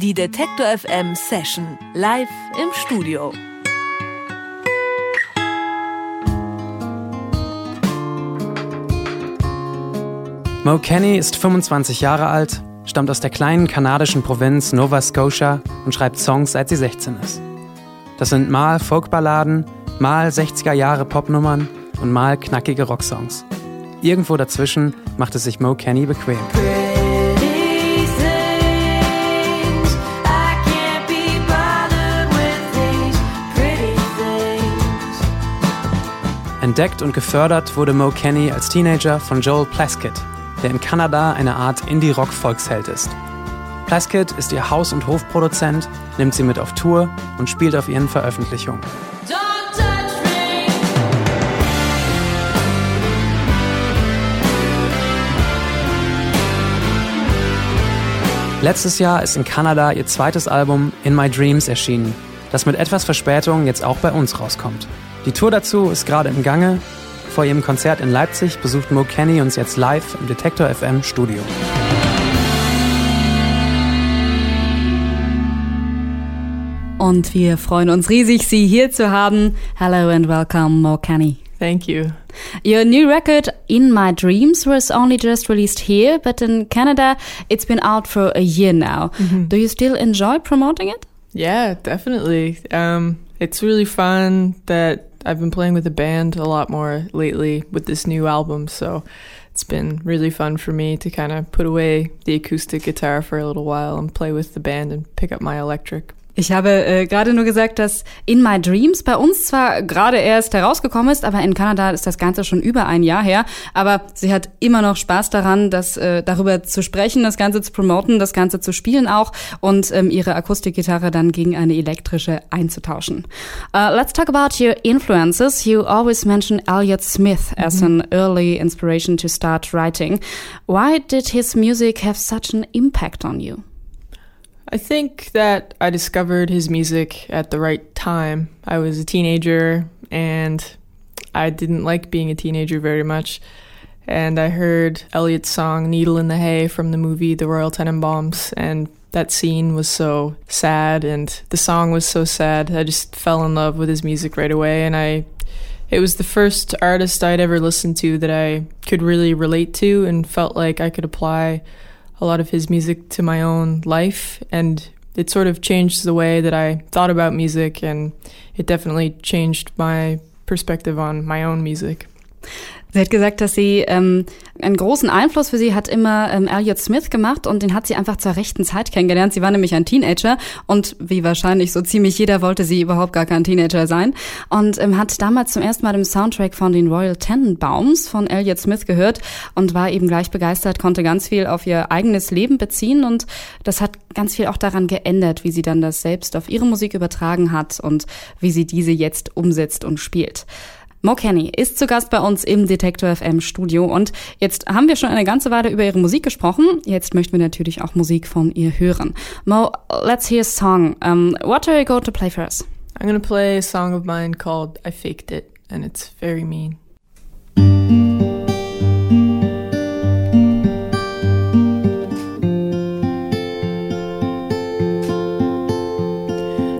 Die Detektor FM Session live im Studio. Mo Kenny ist 25 Jahre alt, stammt aus der kleinen kanadischen Provinz Nova Scotia und schreibt Songs, seit sie 16 ist. Das sind mal Folkballaden, mal 60er Jahre Popnummern und mal knackige Rocksongs. Irgendwo dazwischen macht es sich Mo Kenny bequem. Entdeckt und gefördert wurde Mo Kenny als Teenager von Joel Plaskett, der in Kanada eine Art Indie-Rock-Volksheld ist. Plaskett ist ihr Haus- und Hofproduzent, nimmt sie mit auf Tour und spielt auf ihren Veröffentlichungen. Letztes Jahr ist in Kanada ihr zweites Album In My Dreams erschienen, das mit etwas Verspätung jetzt auch bei uns rauskommt. Die Tour dazu ist gerade im Gange. Vor ihrem Konzert in Leipzig besucht Mo Kenny uns jetzt live im Detektor FM Studio. Und wir freuen uns riesig, Sie hier zu haben. Hello and welcome, Mo Kenny. Thank you. Your new record, In My Dreams, was only just released here, but in Canada, it's been out for a year now. Do you still enjoy promoting it? Yeah, definitely. Um, it's really fun that I've been playing with the band a lot more lately with this new album. So it's been really fun for me to kind of put away the acoustic guitar for a little while and play with the band and pick up my electric. Ich habe äh, gerade nur gesagt, dass In My Dreams bei uns zwar gerade erst herausgekommen ist, aber in Kanada ist das Ganze schon über ein Jahr her. Aber sie hat immer noch Spaß daran, das äh, darüber zu sprechen, das Ganze zu promoten, das Ganze zu spielen auch und ähm, ihre Akustikgitarre dann gegen eine elektrische einzutauschen. Uh, let's talk about your influences. You always mention Elliott Smith as an early inspiration to start writing. Why did his music have such an impact on you? I think that I discovered his music at the right time. I was a teenager and I didn't like being a teenager very much. And I heard Elliott's song Needle in the Hay from the movie The Royal Tenenbaums and that scene was so sad and the song was so sad. I just fell in love with his music right away and I it was the first artist I'd ever listened to that I could really relate to and felt like I could apply a lot of his music to my own life and it sort of changed the way that I thought about music and it definitely changed my perspective on my own music. Sie hat gesagt, dass sie ähm, einen großen Einfluss für sie hat immer ähm, Elliot Smith gemacht und den hat sie einfach zur rechten Zeit kennengelernt. Sie war nämlich ein Teenager und wie wahrscheinlich so ziemlich jeder wollte sie überhaupt gar kein Teenager sein und ähm, hat damals zum ersten Mal den Soundtrack von den Royal Tenenbaums von Elliot Smith gehört und war eben gleich begeistert, konnte ganz viel auf ihr eigenes Leben beziehen und das hat ganz viel auch daran geändert, wie sie dann das selbst auf ihre Musik übertragen hat und wie sie diese jetzt umsetzt und spielt. Mo Kenny ist zu Gast bei uns im Detektor FM Studio und jetzt haben wir schon eine ganze Weile über ihre Musik gesprochen. Jetzt möchten wir natürlich auch Musik von ihr hören. Mo, let's hear a song. Um, what are you going to play for us? I'm going to play a song of mine called I Faked It and it's very mean.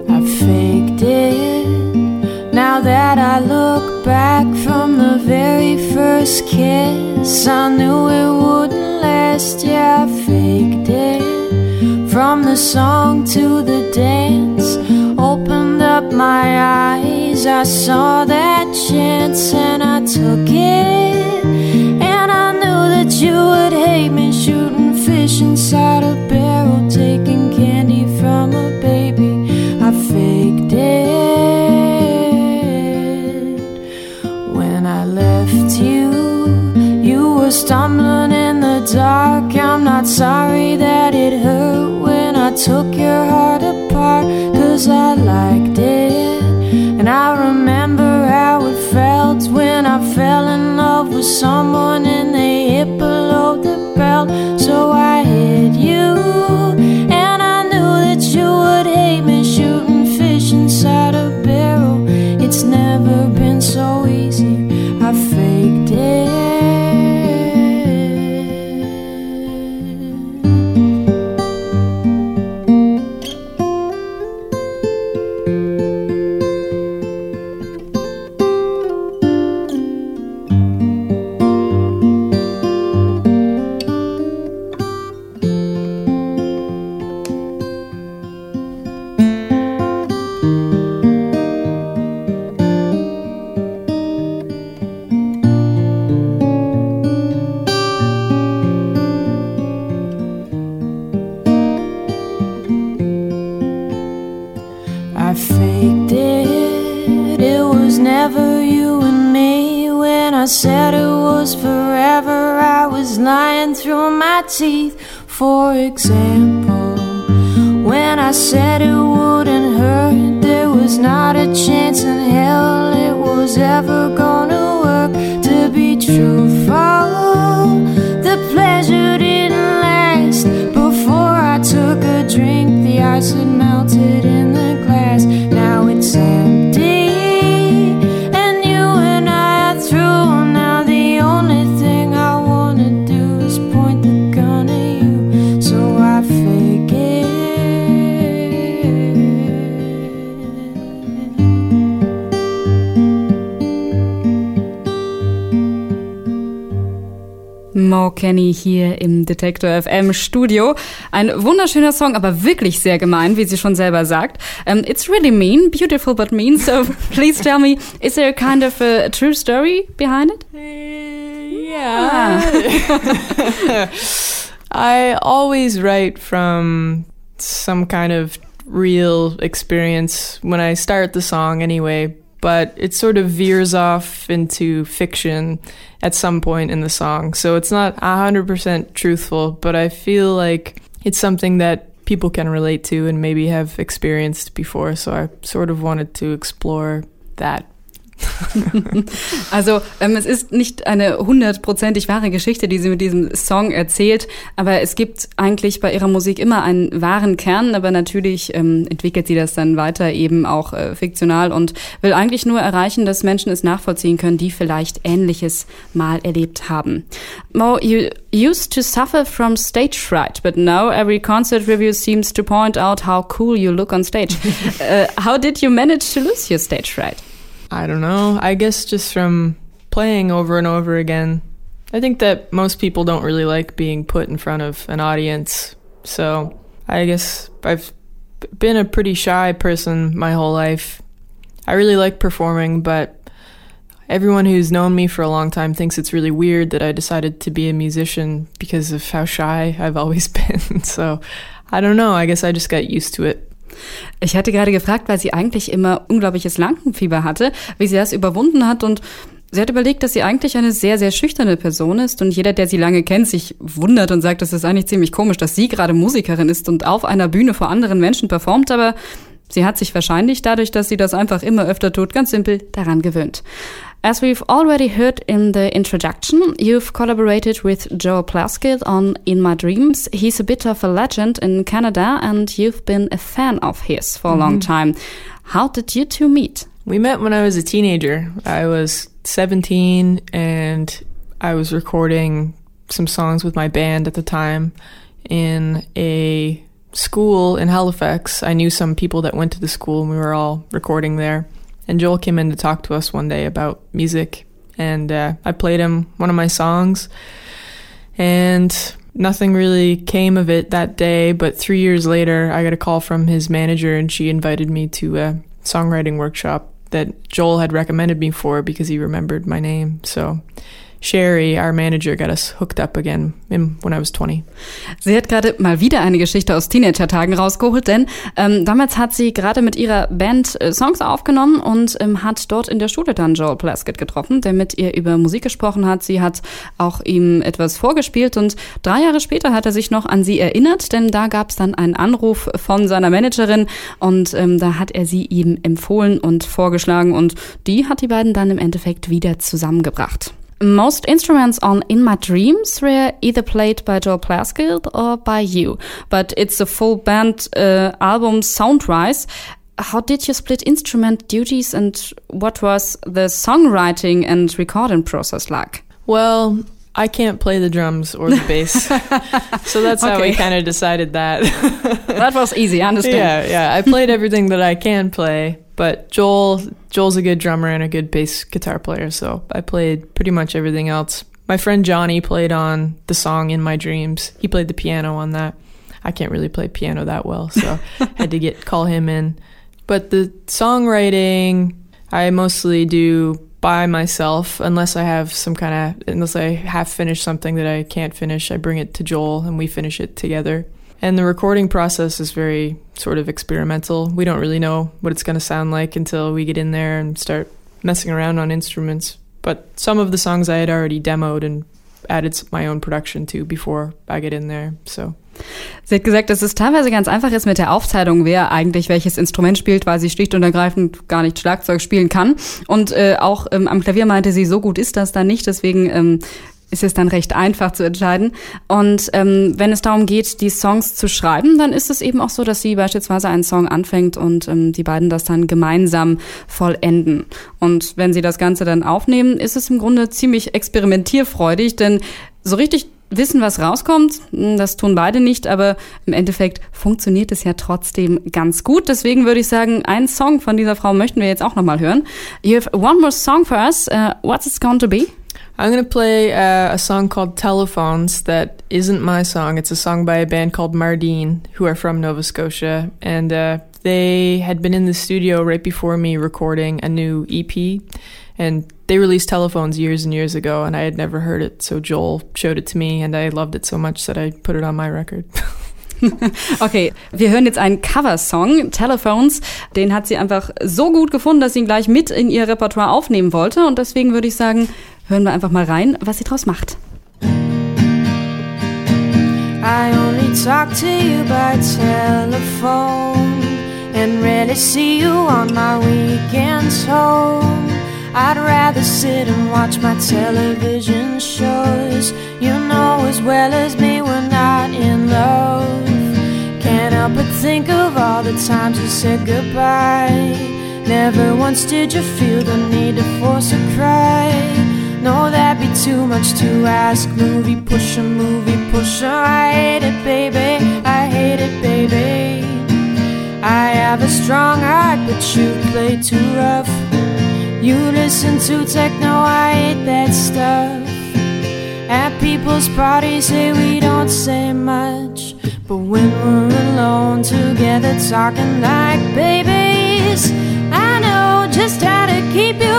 I faked it. Now that I look back from the very first kiss, I knew it wouldn't last. Yeah, I faked it. From the song to the dance, opened up my eyes. I saw that chance and I took it. And I knew that you would hate me shooting fish inside a were stumbling in the dark. I'm not sorry that it hurt when I took your heart apart, cause I liked it. And I remember how it felt when I fell in love with someone and they hit below the belt. So I hit you, and I knew that you would hate me shooting fish inside a barrel. It's never been so said it was forever, I was lying through my teeth. For example, when I said it wouldn't hurt, there was not a chance in hell it was ever gonna work to be truthful. Mo Kenny hier im Detektor FM Studio. Ein wunderschöner Song, aber wirklich sehr gemein, wie sie schon selber sagt. Um, it's really mean, beautiful but mean. So please tell me, is there a kind of a true story behind it? Yeah. I always write from some kind of real experience when I start the song anyway, but it sort of veers off into fiction at some point in the song. So it's not 100% truthful, but I feel like it's something that people can relate to and maybe have experienced before. So I sort of wanted to explore that. Also ähm, es ist nicht eine hundertprozentig wahre Geschichte, die sie mit diesem Song erzählt, aber es gibt eigentlich bei ihrer Musik immer einen wahren Kern, aber natürlich ähm, entwickelt sie das dann weiter eben auch äh, fiktional und will eigentlich nur erreichen, dass Menschen es nachvollziehen können, die vielleicht Ähnliches mal erlebt haben. Mo, you used to suffer from stage fright, but now every concert review seems to point out how cool you look on stage. uh, how did you manage to lose your stage fright? I don't know. I guess just from playing over and over again. I think that most people don't really like being put in front of an audience. So I guess I've been a pretty shy person my whole life. I really like performing, but everyone who's known me for a long time thinks it's really weird that I decided to be a musician because of how shy I've always been. so I don't know. I guess I just got used to it. Ich hatte gerade gefragt, weil sie eigentlich immer unglaubliches Lampenfieber hatte, wie sie das überwunden hat. Und Sie hat überlegt, dass sie eigentlich eine sehr, sehr schüchterne Person ist. Und jeder, der sie lange kennt, sich wundert und sagt, das ist eigentlich ziemlich komisch, dass sie gerade Musikerin ist und auf einer Bühne vor anderen Menschen performt, aber sie hat sich wahrscheinlich dadurch, dass sie das einfach immer öfter tut, ganz simpel daran gewöhnt. As we've already heard in the introduction, you've collaborated with Joel Plaskett on In My Dreams. He's a bit of a legend in Canada and you've been a fan of his for a long mm-hmm. time. How did you two meet? We met when I was a teenager. I was 17 and I was recording some songs with my band at the time in a school in Halifax. I knew some people that went to the school and we were all recording there. And Joel came in to talk to us one day about music and uh, I played him one of my songs and nothing really came of it that day. But three years later, I got a call from his manager and she invited me to a songwriting workshop that Joel had recommended me for because he remembered my name. So Sherry, our manager, got us hooked up again in, when I was 20. Sie hat gerade mal wieder eine Geschichte aus Teenager-Tagen rausgeholt, denn ähm, damals hat sie gerade mit ihrer Band äh, Songs aufgenommen und ähm, hat dort in der Schule dann Joel Plaskett getroffen, der mit ihr über Musik gesprochen hat. Sie hat auch ihm etwas vorgespielt und drei Jahre später hat er sich noch an sie erinnert, denn da gab es dann einen Anruf von seiner Managerin und ähm, da hat er sie ihm empfohlen und vorgeschlagen und die hat die beiden dann im Endeffekt wieder zusammengebracht. Most instruments on In My Dreams were either played by Joel Plaskett or by you, but it's a full band uh, album sound-wise. How did you split instrument duties and what was the songwriting and recording process like? Well, I can't play the drums or the bass. so that's how we kind of decided that. That was easy, I understand. yeah, yeah. I played everything that I can play, but Joel Joel's a good drummer and a good bass guitar player, so I played pretty much everything else. My friend Johnny played on the song In My Dreams. He played the piano on that. I can't really play piano that well, so had to get call him in. But the songwriting I mostly do by myself unless I have some kind of unless I have finished something that I can't finish, I bring it to Joel and we finish it together. And the recording process is very sort of experimental. We don't really know what it's going to sound like until we get in there and start messing around on instruments. But some of the songs I had already demoed and added my own production to before I get in there. So. Sie hat gesagt, dass es teilweise ganz einfach ist mit der Aufteilung, wer eigentlich welches Instrument spielt, weil sie schlicht und ergreifend gar nicht Schlagzeug spielen kann. Und äh, auch ähm, am Klavier meinte sie, so gut ist das dann nicht. Deswegen ähm, ist es dann recht einfach zu entscheiden. Und ähm, wenn es darum geht, die Songs zu schreiben, dann ist es eben auch so, dass sie beispielsweise einen Song anfängt und ähm, die beiden das dann gemeinsam vollenden. Und wenn sie das Ganze dann aufnehmen, ist es im Grunde ziemlich experimentierfreudig, denn so richtig wissen, was rauskommt, hm, das tun beide nicht, aber im Endeffekt funktioniert es ja trotzdem ganz gut. Deswegen würde ich sagen, einen Song von dieser Frau möchten wir jetzt auch nochmal hören. You have one more song for us. Uh, what's it going to be? I'm going to play uh, a song called Telephones that isn't my song. It's a song by a band called Mardeen, who are from Nova Scotia. And uh, they had been in the studio right before me recording a new EP. And they released Telephones years and years ago, and I had never heard it. So Joel showed it to me, and I loved it so much that I put it on my record. okay, wir hören jetzt einen Coversong, Telephones. Den hat sie einfach so gut gefunden, dass sie ihn gleich mit in ihr Repertoire aufnehmen wollte. Und deswegen würde ich sagen, hören wir einfach mal rein, was sie draus macht. I only talk to you by telephone and rarely see you on my weekends home. I'd rather sit and watch my television shows. You know as well as me we're not in love. Can't help but think of all the times you said goodbye. Never once did you feel the need to force a cry. No, that'd be too much to ask. Movie pusher, movie pusher. I hate it, baby. I hate it, baby. I have a strong heart, but you play too rough. You listen to techno, I hate that stuff. At people's parties, say we don't say much. But when we're alone together, talking like babies, I know just how to keep you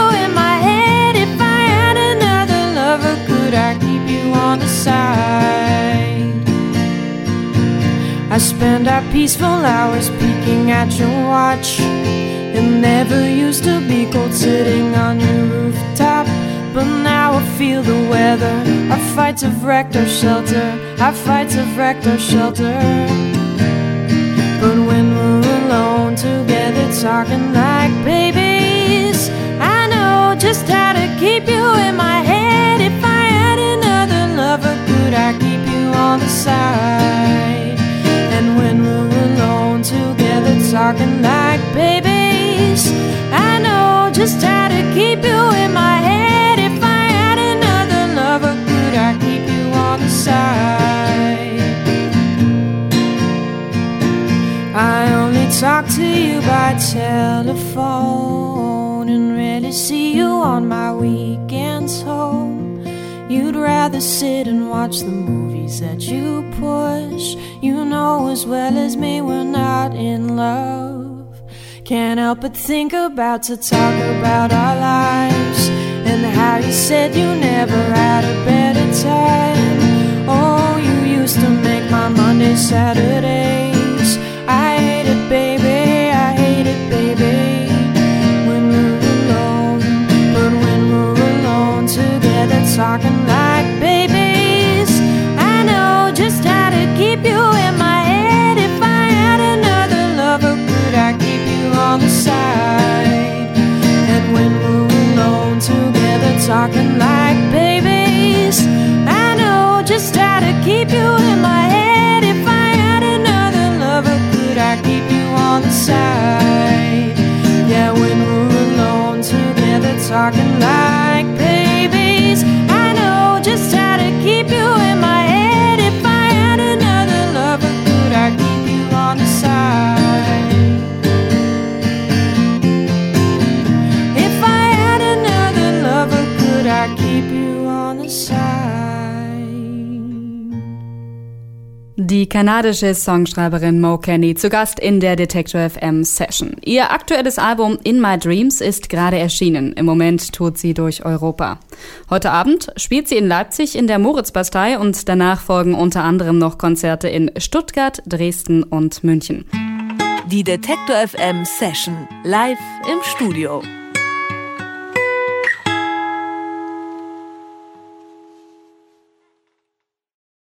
on the side? I spend our peaceful hours peeking at your watch. It never used to be cold sitting on your rooftop. But now I feel the weather. Our fights have wrecked our shelter. Our fights have wrecked our shelter. Talking like babies, I know just how to keep you in my head. If I had another lover, could I keep you on the side? I only talk to you by telephone and rarely see you on my weekends home. You'd rather sit and watch the movies that you push. You know as well as me we're not in love. Can't help but think about to talk about our lives and how you said you never had a better time. Oh, you used to make my Mondays Saturdays. Die kanadische Songschreiberin Mo Kenny zu Gast in der Detector FM Session. Ihr aktuelles Album In My Dreams ist gerade erschienen. Im Moment tourt sie durch Europa. Heute Abend spielt sie in Leipzig in der Moritzbastei und danach folgen unter anderem noch Konzerte in Stuttgart, Dresden und München. Die Detektor FM Session live im Studio.